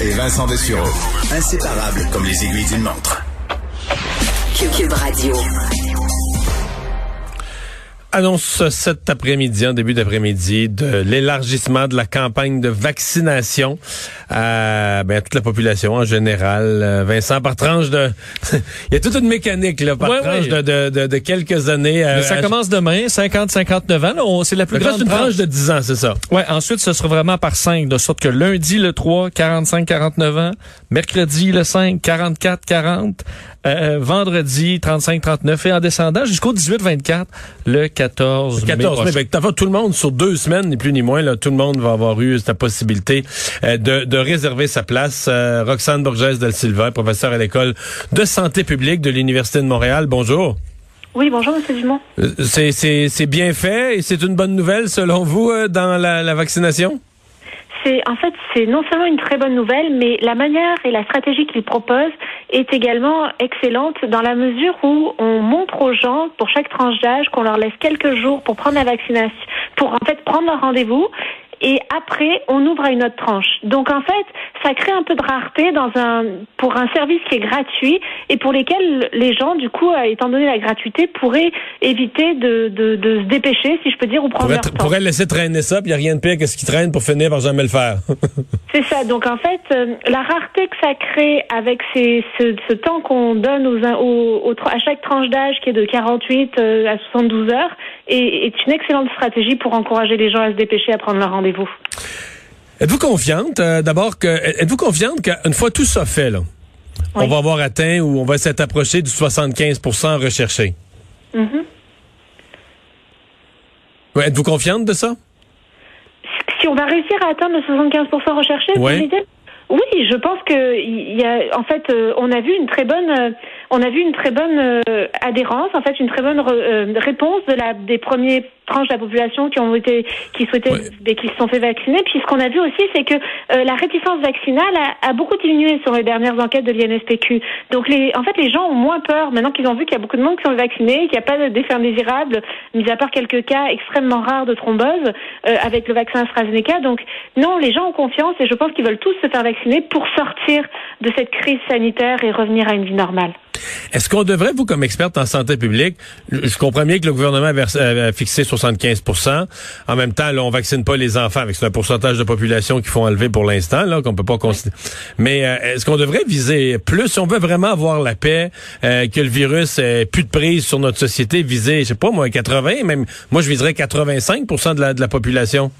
Et Vincent Dessureau. Inséparables comme les aiguilles d'une montre. Cube Radio. Annonce cet après-midi, en début d'après-midi, de l'élargissement de la campagne de vaccination à, ben, toute la population en général. Euh, Vincent, par tranche de... Il y a toute une mécanique, là, par Ouais, tranche ouais. De, de, de, quelques années. euh, Mais ça à- commence demain, 50-59 ans. C'est la plus Ben, grande une tranche. tranche de 10 ans, c'est ça. Ouais, ensuite, ce sera vraiment par 5, de sorte que lundi, le 3, 45-49 ans, mercredi, le 5, 44-40, euh, vendredi, 35-39, et en descendant jusqu'au 18-24, le 14 mai 14 mai. Fait que t'as fait tout le monde sur deux semaines, ni plus ni moins. Là, tout le monde va avoir eu cette possibilité euh, de, de réserver sa place. Euh, Roxane Borges Del Silva, professeure à l'école de santé publique de l'Université de Montréal. Bonjour. Oui, bonjour, Monsieur Dumont. Euh, C'est, c'est, c'est bien fait et c'est une bonne nouvelle selon vous euh, dans la, la vaccination? C'est en fait c'est non seulement une très bonne nouvelle, mais la manière et la stratégie qu'il propose est également excellente dans la mesure où on montre aux gens pour chaque tranche d'âge qu'on leur laisse quelques jours pour prendre la vaccination, pour en fait prendre leur rendez-vous. Et après, on ouvre à une autre tranche. Donc en fait, ça crée un peu de rareté dans un pour un service qui est gratuit et pour lesquels les gens, du coup, euh, étant donné la gratuité, pourraient éviter de, de, de se dépêcher, si je peux dire, ou prendre Pourrait, leur temps. pourrait laisser traîner ça, puis il n'y a rien de pire que ce qui traîne pour finir par jamais le faire. C'est ça. Donc en fait, euh, la rareté que ça crée avec ces, ce, ce temps qu'on donne aux, aux, aux tra- à chaque tranche d'âge qui est de 48 euh, à 72 heures est, est une excellente stratégie pour encourager les gens à se dépêcher à prendre leur rendez-vous. êtes-vous confiante, euh, d'abord, que êtes-vous confiante qu'une fois tout ça fait, là, on Oui. va avoir atteint ou on va s'être approché du 75% recherché? Mhm. Ouais, êtes-vous confiante de ça? Si on va réussir à atteindre le 75% recherché, l'idée oui, je pense que y a, en fait, euh, on a vu une très bonne, euh, on a vu une très bonne euh, adhérence, en fait, une très bonne euh, réponse de la des premiers tranches de la population qui ont été, qui souhaitaient, Ouais. et qui se sont fait vacciner. Puis ce qu'on a vu aussi, c'est que euh, la réticence vaccinale a, a beaucoup diminué sur les dernières enquêtes de l'INSPQ. Donc les, en fait, les gens ont moins peur maintenant qu'ils ont vu qu'il y a beaucoup de monde qui sont vaccinés, qu'il n'y a pas d'effet indésirable, mis à part quelques cas extrêmement rares de thrombose euh, avec le vaccin AstraZeneca. Donc non, les gens ont confiance et je pense qu'ils veulent tous se faire vacciner pour sortir de cette crise sanitaire et revenir à une vie normale. Est-ce qu'on devrait, vous, comme experte en santé publique, je comprends bien que le gouvernement a a fixé 75% En même temps, là, on vaccine pas les enfants, avec c'est un pourcentage de population qu'il faut enlever pour l'instant, là, qu'on peut pas considérer. Mais euh, est-ce qu'on devrait viser plus, si on veut vraiment avoir la paix, euh, que le virus ait plus de prise sur notre société, viser, je sais pas, moi, 80, même, moi, je viserais 85 de la, de la population?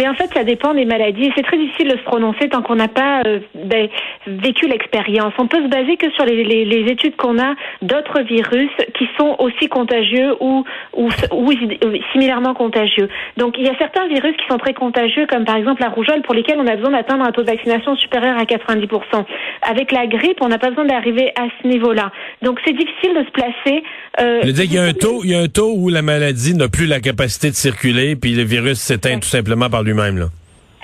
Mais en fait, ça dépend des maladies. C'est très difficile de se prononcer tant qu'on n'a pas euh, ben, vécu l'expérience. On peut se baser que sur les, les, les études qu'on a d'autres virus qui sont aussi contagieux ou, ou, ou similairement contagieux. Donc, il y a certains virus qui sont très contagieux, comme par exemple la rougeole, pour lesquels on a besoin d'atteindre un taux de vaccination supérieur à 90%. Avec la grippe, on n'a pas besoin d'arriver à ce niveau-là. Donc, c'est difficile de se placer. Euh, Je dire qu'il y a un taux, il y a un taux où la maladie n'a plus la capacité de circuler, puis le virus s'éteint Ouais. tout simplement par lui-même, là.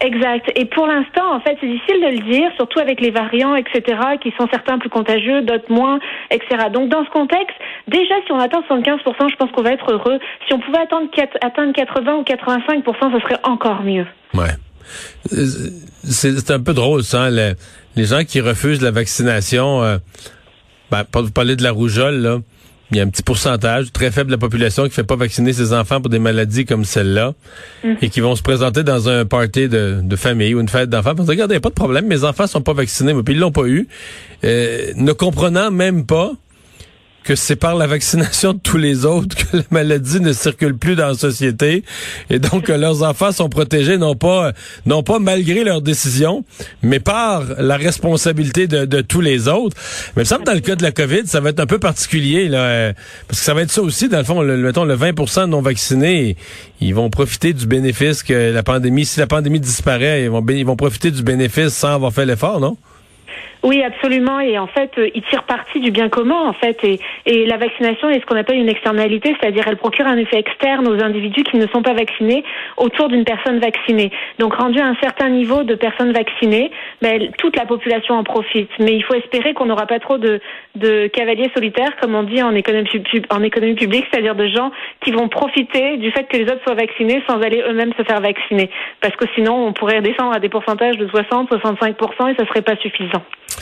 Exact. Et pour l'instant, en fait, c'est difficile de le dire, surtout avec les variants, etc., qui sont certains plus contagieux, d'autres moins, etc. Donc, dans ce contexte, déjà, si on atteint 75% je pense qu'on va être heureux. Si on pouvait atteindre, quat- atteindre 80 ou 85 ce serait encore mieux. Ouais. C'est un peu drôle, ça. hein, le- les gens qui refusent la vaccination, euh, ben, pas- vous parlez de la rougeole, là. Il y a un petit pourcentage très faible de la population qui fait pas vacciner ses enfants pour des maladies comme celle-là et qui vont se présenter dans un party de, de famille ou une fête d'enfants. Parce que regardez, y a pas de problème, mes enfants sont pas vaccinés, mais puis ils l'ont pas eu. Euh, ne comprenant même pas que c'est par la vaccination de tous les autres que la maladie ne circule plus dans la société et donc que leurs enfants sont protégés non pas non pas malgré leurs décisions, mais par la responsabilité de, tous les autres. Mais il me semble dans le cas de la COVID, ça va être un peu particulier là, parce que ça va être ça aussi dans le fond, le, mettons le 20 de non vaccinés, ils vont profiter du bénéfice que la pandémie si la pandémie disparaît, ils vont ils vont profiter du bénéfice sans avoir fait l'effort, non? Oui, absolument. Et en fait, euh, il tire parti du bien commun, en fait. Et, la vaccination est ce qu'on appelle une externalité, c'est-à-dire elle procure un effet externe aux individus qui ne sont pas vaccinés autour d'une personne vaccinée. Donc, rendu à un certain niveau de personnes vaccinées, ben, toute la population en profite. Mais il faut espérer qu'on n'aura pas trop de, de cavaliers solitaires, comme on dit en économie, en économie publique, c'est-à-dire de gens qui vont profiter du fait que les autres soient vaccinés sans aller eux-mêmes se faire vacciner. Parce que sinon, on pourrait descendre à des pourcentages de 60, 65% et ça serait pas suffisant.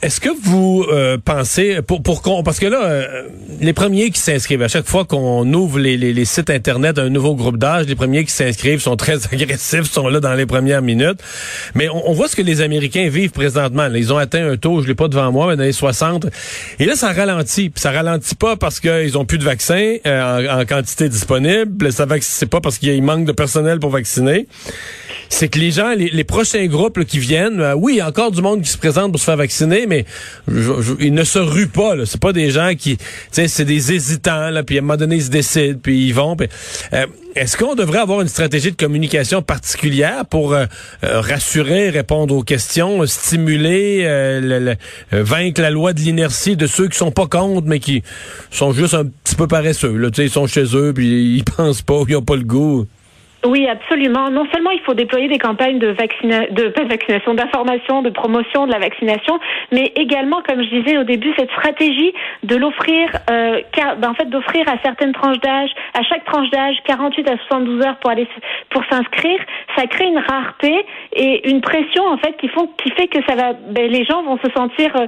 Est-ce que vous euh, pensez, pour, pour parce que là, euh, les premiers qui s'inscrivent, à chaque fois qu'on ouvre les, les, sites Internet d'un nouveau groupe d'âge, les premiers qui s'inscrivent sont très agressifs, sont là dans les premières minutes. Mais on, voit ce que les Américains vivent présentement. ils ont atteint un taux, je l'ai pas devant moi, mais dans les 60. Et là, ça ralentit. Puis ça ralentit pas parce qu'ils ont plus de vaccins euh, en, quantité disponible. Ça c'est pas parce qu'il manque de personnel pour vacciner c'est que les gens, les, prochains groupes qui viennent, euh, oui, il y a encore du monde qui se présente pour se faire vacciner, mais ils ne se ruent pas. C'est pas des gens qui, c'est des hésitants. Là, puis à un moment donné, ils se décident, puis ils vont. Euh, est-ce qu'on devrait avoir une stratégie de communication particulière pour euh, rassurer, répondre aux questions, stimuler, vaincre la loi de l'inertie de ceux qui sont pas contre, mais qui sont juste un petit peu paresseux. Là, ils sont chez eux, puis ils pensent pas, ils ont pas le goût. Oui, absolument. Non seulement il faut déployer des campagnes de, vaccina de vaccination, d'information, de promotion de la vaccination, mais également, comme je disais au début, cette stratégie de l'offrir, euh, ben, en fait, d'offrir à certaines tranches d'âge, à chaque tranche d'âge, 48 à 72 heures pour aller pour s'inscrire, ça crée une rareté et une pression en fait qui font qui fait que ça va, ben, les gens vont se sentir, euh,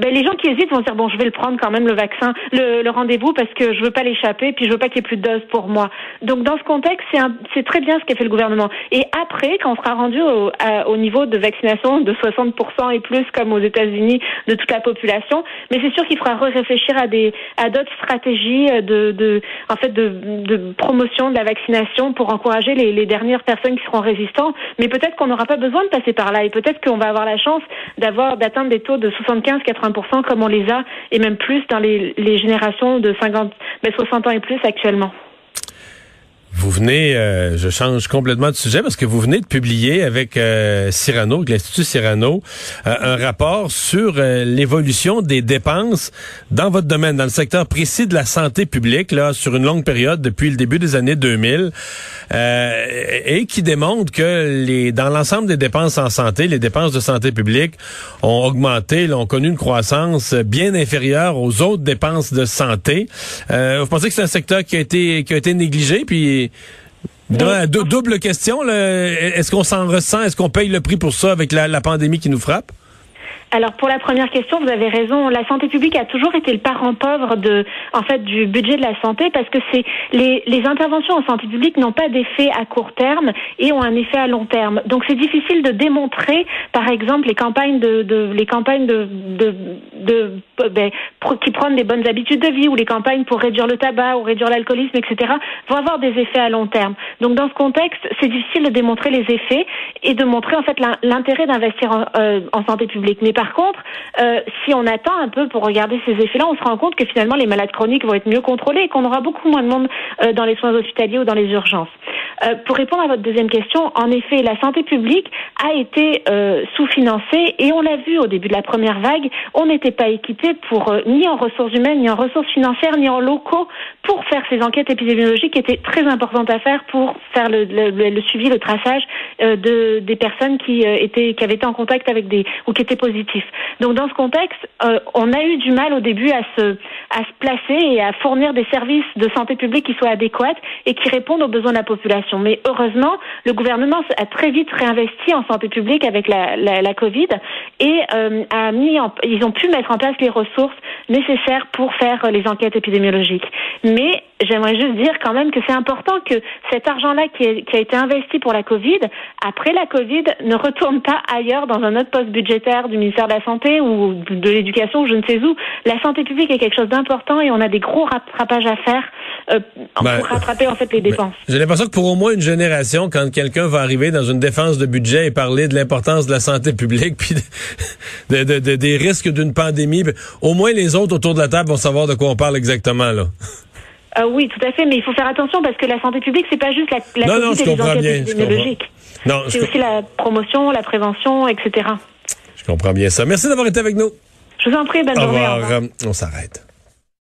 ben, les gens qui hésitent vont se dire bon, je vais le prendre quand même le vaccin, le, le rendez-vous parce que je veux pas l'échapper, puis je veux pas qu'il y ait plus de doses pour moi. Donc dans ce contexte, c'est un c'est très bien ce qu'a fait le gouvernement. Et après, quand on sera rendu au, au niveau de vaccination de 60% et plus, comme aux États-Unis, de toute la population, mais c'est sûr qu'il faudra réfléchir à d'autres stratégies de, de promotion de la vaccination pour encourager les, dernières personnes qui seront résistantes. Mais peut-être qu'on n'aura pas besoin de passer par là et peut-être qu'on va avoir la chance d'atteindre des taux de 75-80% comme on les a et même plus dans les, générations de 50, mais 60 ans et plus actuellement. Vous venez, euh, je change complètement de sujet parce que vous venez de publier avec euh, Cyrano, l'Institut Cyrano, euh, un rapport sur l'évolution des dépenses dans votre domaine, dans le secteur précis de la santé publique, là, sur une longue période depuis le début des années 2000, et qui démontre que les, dans l'ensemble des dépenses en santé, les dépenses de santé publique ont augmenté, ont connu une croissance bien inférieure aux autres dépenses de santé. vous pensez que c'est un secteur qui a été qui a été négligé, puis double question, est-ce qu'on s'en ressent? Est-ce qu'on paye le prix pour ça avec la pandémie qui nous frappe? Alors pour la première question, vous avez raison. La santé publique a toujours été le parent pauvre de, en fait, du budget de la santé parce que c'est les, les interventions en santé publique n'ont pas d'effet à court terme et ont un effet à long terme. Donc c'est difficile de démontrer, par exemple, les campagnes de, de les campagnes de, de, ben, qui prennent des bonnes habitudes de vie ou les campagnes pour réduire le tabac ou réduire l'alcoolisme, etc. vont avoir des effets à long terme. Donc dans ce contexte, c'est difficile de démontrer les effets et de montrer en fait l'intérêt d'investir en, euh, en santé publique. Par contre, euh, si on attend un peu pour regarder ces effets-là, on se rend compte que finalement les malades chroniques vont être mieux contrôlés et qu'on aura beaucoup moins de monde euh, dans les soins hospitaliers ou dans les urgences. Euh, pour répondre à votre deuxième question, en effet, la santé publique a été sous-financée et on l'a vu au début de la première vague, on n'était pas équipé ni en ressources humaines, ni en ressources financières, ni en locaux pour faire ces enquêtes épidémiologiques qui étaient très importantes à faire pour faire le, suivi, le traçage de des personnes qui avaient été en contact avec des ou qui étaient positives donc dans ce contexte, euh, on a eu du mal au début à se, à se placer et à fournir des services de santé publique qui soient adéquats et qui répondent aux besoins de la population. Mais heureusement, le gouvernement a très vite réinvesti en santé publique avec la, la, la Covid et euh, a mis ils ont pu mettre en place les ressources nécessaires pour faire les enquêtes épidémiologiques. Mais j'aimerais juste dire quand même que c'est important que cet argent-là qui, qui, a été investi pour la Covid après la Covid, ne retournent pas ailleurs dans un autre poste budgétaire du ministère de la Santé ou de l'éducation je ne sais où. La santé publique est quelque chose d'important et on a des gros rattrapages à faire euh, Ben, pour rattraper en fait les dépenses. J'ai l'impression que pour au moins une génération, quand quelqu'un va arriver dans une défense de budget et parler de l'importance de la santé publique, puis de, de- de- des risques d'une pandémie, ben, au moins les autres autour de la table vont savoir de quoi on parle exactement là. Euh, oui, tout à fait, mais il faut faire attention parce que la santé publique, c'est pas juste la, la Non, non, je comprends enquêtes épidémiologiques. C'est aussi la promotion, la prévention, etc. je comprends bien ça. Merci d'avoir été avec nous. Je vous en prie, bonne Au journée. au revoir. revoir. On s'arrête.